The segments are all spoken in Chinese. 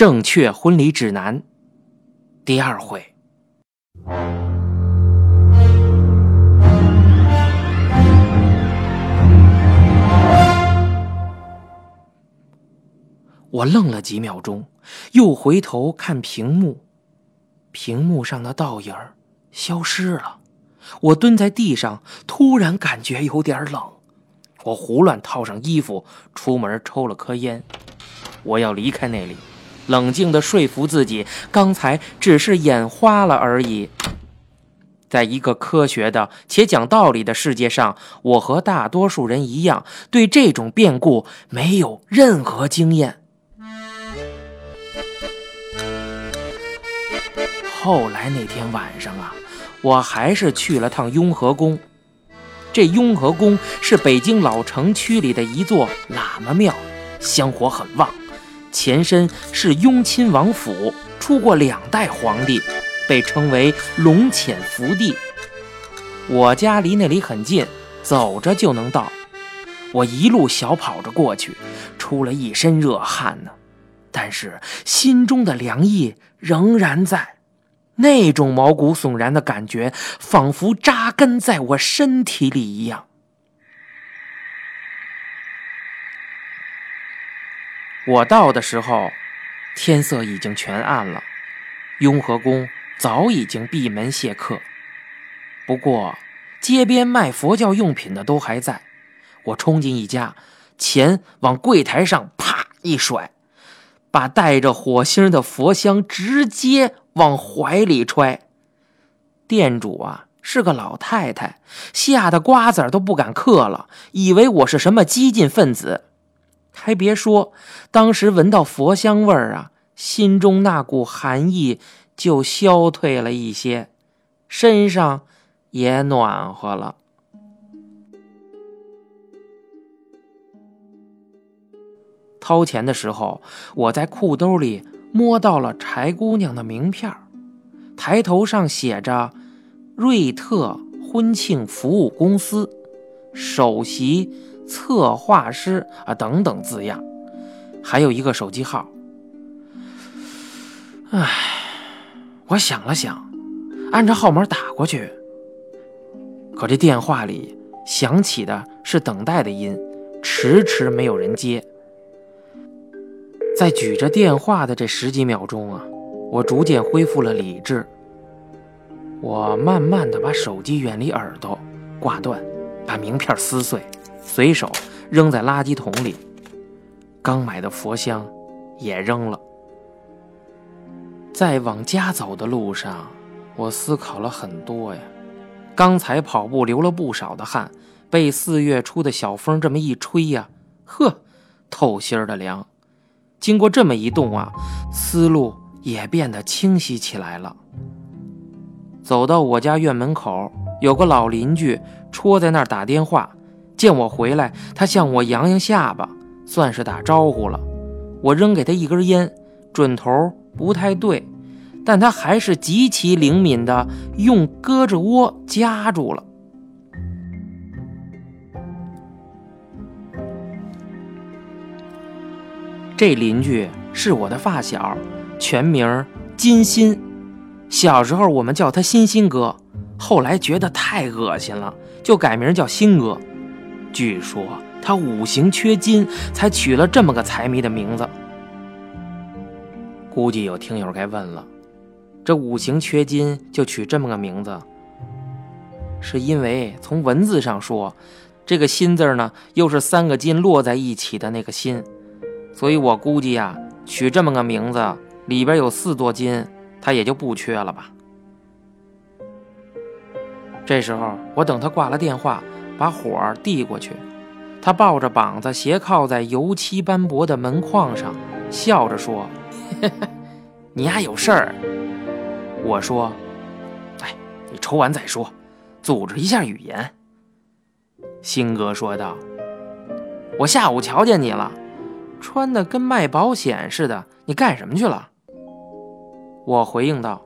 正确婚礼指南》第二回。我愣了几秒钟，又回头看屏幕，屏幕上的倒影消失了。我蹲在地上，突然感觉有点冷。我胡乱套上衣服，出门抽了颗烟。我要离开那里，冷静地说服自己，刚才只是眼花了而已。在一个科学的且讲道理的世界上，我和大多数人一样，对这种变故没有任何经验。后来那天晚上啊，我还是去了趟雍和宫。这雍和宫是北京老城区里的一座喇嘛庙，香火很旺。前身是雍亲王府，出过两代皇帝，被称为龙潜福地。我家离那里很近，走着就能到。我一路小跑着过去，出了一身热汗呢，但是心中的凉意仍然在。那种毛骨悚然的感觉，仿佛扎根在我身体里一样。我到的时候，天色已经全暗了，雍和宫早已经闭门谢客。不过，街边卖佛教用品的都还在。我冲进一家，钱往柜台上啪一甩，把带着火星的佛香直接。往怀里揣，店主啊是个老太太，吓得瓜子都不敢嗑了，以为我是什么激进分子。还别说，当时闻到佛香味儿啊，心中那股寒意就消退了一些，身上也暖和了。掏钱的时候，我在裤兜里。摸到了柴姑娘的名片抬头上写着“瑞特婚庆服务公司首席策划师”啊等等字样，还有一个手机号。唉，我想了想，按照号码打过去，可这电话里响起的是等待的音，迟迟没有人接。在举着电话的这十几秒钟啊，我逐渐恢复了理智。我慢慢的把手机远离耳朵，挂断，把名片撕碎，随手扔在垃圾桶里。刚买的佛香也扔了。在往家走的路上，我思考了很多呀。刚才跑步流了不少的汗，被四月初的小风这么一吹呀，呵，透心的凉。经过这么一动啊，思路也变得清晰起来了。走到我家院门口，有个老邻居戳在那儿打电话，见我回来，他向我扬扬下巴，算是打招呼了。我扔给他一根烟，准头不太对，但他还是极其灵敏的用胳肢窝夹住了。这邻居是我的发小，全名金鑫。小时候我们叫他鑫鑫哥，后来觉得太恶心了，就改名叫鑫哥。据说他五行缺金，才取了这么个财迷的名字。估计有听友该问了，这五行缺金就取这么个名字，是因为从文字上说，这个“心”字呢，又是三个金落在一起的那个“心”。所以我估计呀，取这么个名字，里边有四座金，他也就不缺了吧。这时候，我等他挂了电话，把火递过去，他抱着膀子斜靠在油漆斑驳的门框上，笑着说：“你丫有事儿。”我说：“哎，你抽完再说，组织一下语言。”新哥说道：“我下午瞧见你了。”穿的跟卖保险似的，你干什么去了？我回应道：“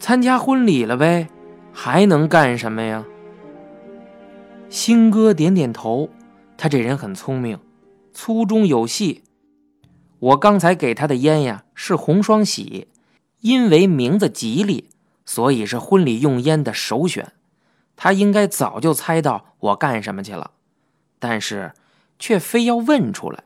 参加婚礼了呗，还能干什么呀？”新哥点点头，他这人很聪明，粗中有细。我刚才给他的烟呀是红双喜，因为名字吉利，所以是婚礼用烟的首选。他应该早就猜到我干什么去了，但是却非要问出来，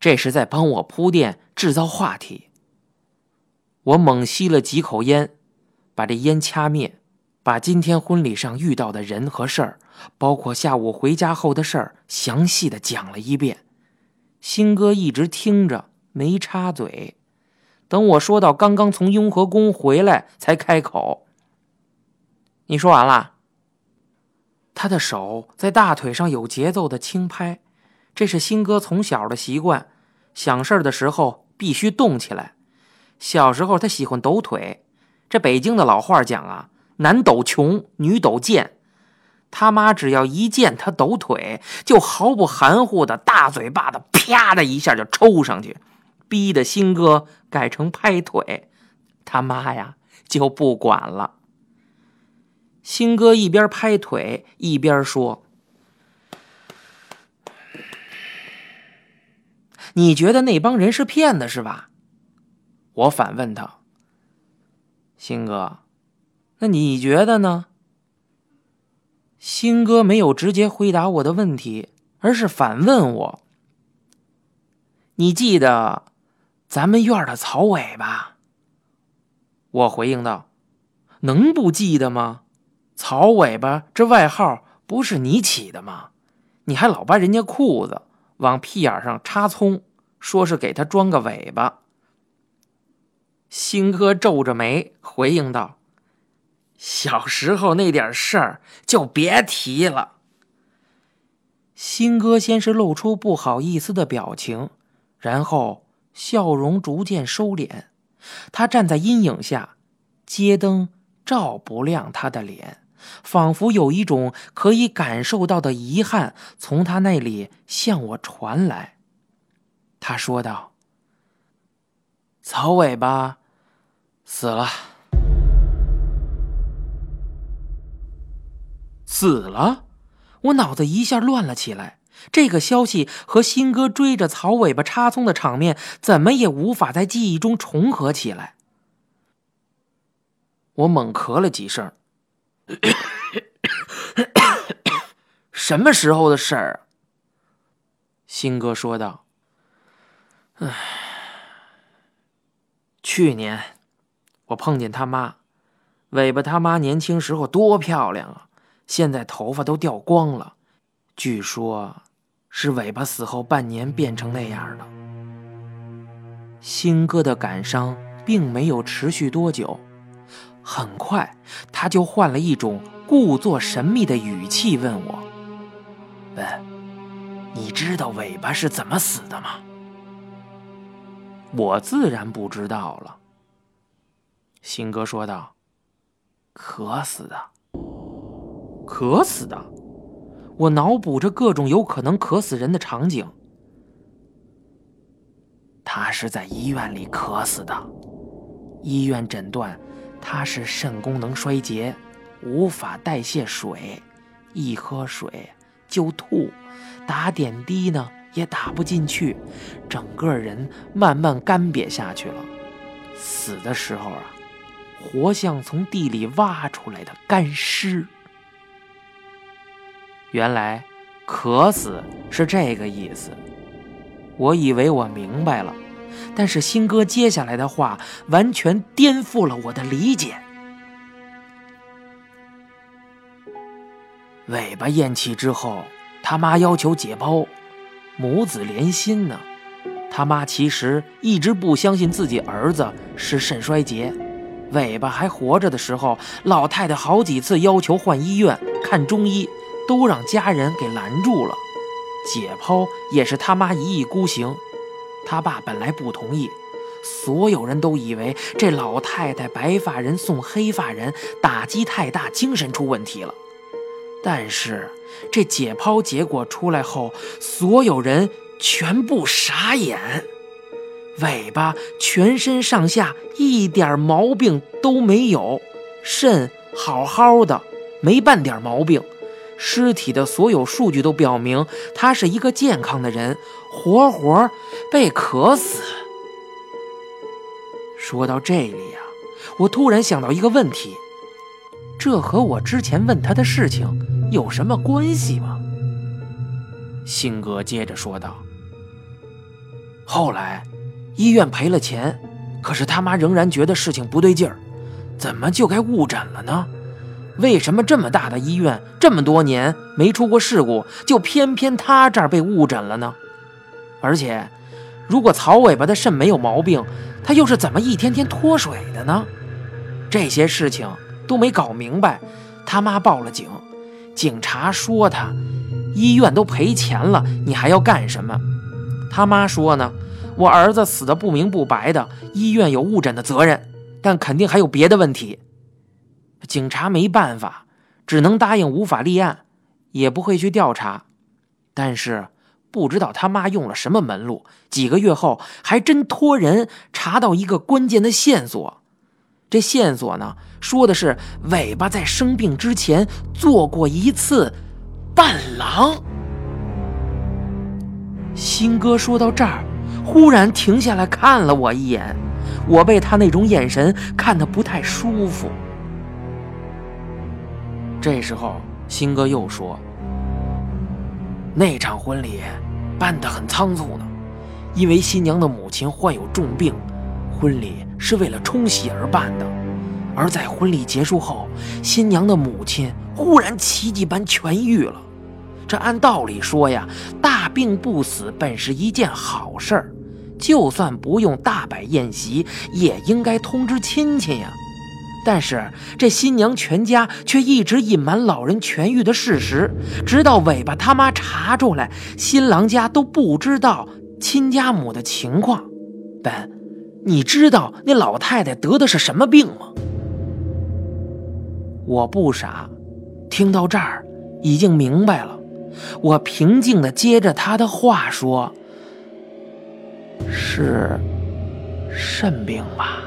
这是在帮我铺垫制造话题。我猛吸了几口烟，把这烟掐灭，把今天婚礼上遇到的人和事儿，包括下午回家后的事儿，详细的讲了一遍。新哥一直听着，没插嘴。等我说到刚刚从雍和宫回来，才开口：“你说完了？”他的手在大腿上有节奏的轻拍，这是新哥从小的习惯。想事儿的时候必须动起来。小时候他喜欢抖腿，这北京的老话讲啊：“男抖穷，女抖贱。”他妈只要一见他抖腿，就毫不含糊的大嘴巴子啪的一下就抽上去，逼得新哥改成拍腿，他妈呀就不管了。新哥一边拍腿一边说：“你觉得那帮人是骗子是吧？”我反问他：“新哥，那你觉得呢？”新哥没有直接回答我的问题，而是反问我：“你记得咱们院的曹伟吧？”我回应道：“能不记得吗？曹尾巴这外号不是你起的吗？你还老扒人家裤子，往屁眼上插葱，说是给他装个尾巴。”新哥皱着眉回应道。小时候那点事儿就别提了。新哥先是露出不好意思的表情，然后笑容逐渐收敛。他站在阴影下，街灯照不亮他的脸，仿佛有一种可以感受到的遗憾从他那里向我传来。他说道：“草尾巴死了。”死了，我脑子一下乱了起来。这个消息和新哥追着草尾巴插葱的场面，怎么也无法在记忆中重合起来。我猛咳了几声。什么时候的事儿？新哥说道：“唉，去年我碰见他妈，尾巴他妈年轻时候多漂亮啊！”现在头发都掉光了，据说，是尾巴死后半年变成那样的。新哥的感伤并没有持续多久，很快他就换了一种故作神秘的语气问我：“问，你知道尾巴是怎么死的吗？”我自然不知道了。新哥说道：“渴死的。”渴死的，我脑补着各种有可能渴死人的场景。他是在医院里渴死的，医院诊断他是肾功能衰竭，无法代谢水，一喝水就吐，打点滴呢也打不进去，整个人慢慢干瘪下去了。死的时候啊，活像从地里挖出来的干尸。原来，渴死是这个意思。我以为我明白了，但是新哥接下来的话完全颠覆了我的理解。尾巴咽气之后，他妈要求解剖，母子连心呢。他妈其实一直不相信自己儿子是肾衰竭。尾巴还活着的时候，老太太好几次要求换医院看中医。都让家人给拦住了，解剖也是他妈一意孤行，他爸本来不同意，所有人都以为这老太太白发人送黑发人，打击太大，精神出问题了。但是这解剖结果出来后，所有人全部傻眼，尾巴全身上下一点毛病都没有，肾好好的，没半点毛病。尸体的所有数据都表明他是一个健康的人，活活被渴死。说到这里呀，我突然想到一个问题：这和我之前问他的事情有什么关系吗？辛格接着说道：“后来，医院赔了钱，可是他妈仍然觉得事情不对劲儿，怎么就该误诊了呢？”为什么这么大的医院这么多年没出过事故，就偏偏他这儿被误诊了呢？而且，如果曹尾巴的肾没有毛病，他又是怎么一天天脱水的呢？这些事情都没搞明白，他妈报了警，警察说他医院都赔钱了，你还要干什么？他妈说呢，我儿子死的不明不白的，医院有误诊的责任，但肯定还有别的问题。警察没办法，只能答应无法立案，也不会去调查。但是不知道他妈用了什么门路，几个月后还真托人查到一个关键的线索。这线索呢，说的是尾巴在生病之前做过一次伴郎。新哥说到这儿，忽然停下来看了我一眼，我被他那种眼神看得不太舒服。这时候，新哥又说：“那场婚礼办得很仓促呢，因为新娘的母亲患有重病，婚礼是为了冲喜而办的。而在婚礼结束后，新娘的母亲忽然奇迹般痊愈了。这按道理说呀，大病不死本是一件好事儿，就算不用大摆宴席，也应该通知亲戚呀。”但是这新娘全家却一直隐瞒老人痊愈的事实，直到尾巴他妈查出来，新郎家都不知道亲家母的情况。本，你知道那老太太得的是什么病吗？我不傻，听到这儿已经明白了。我平静地接着他的话说：“是肾病吧。”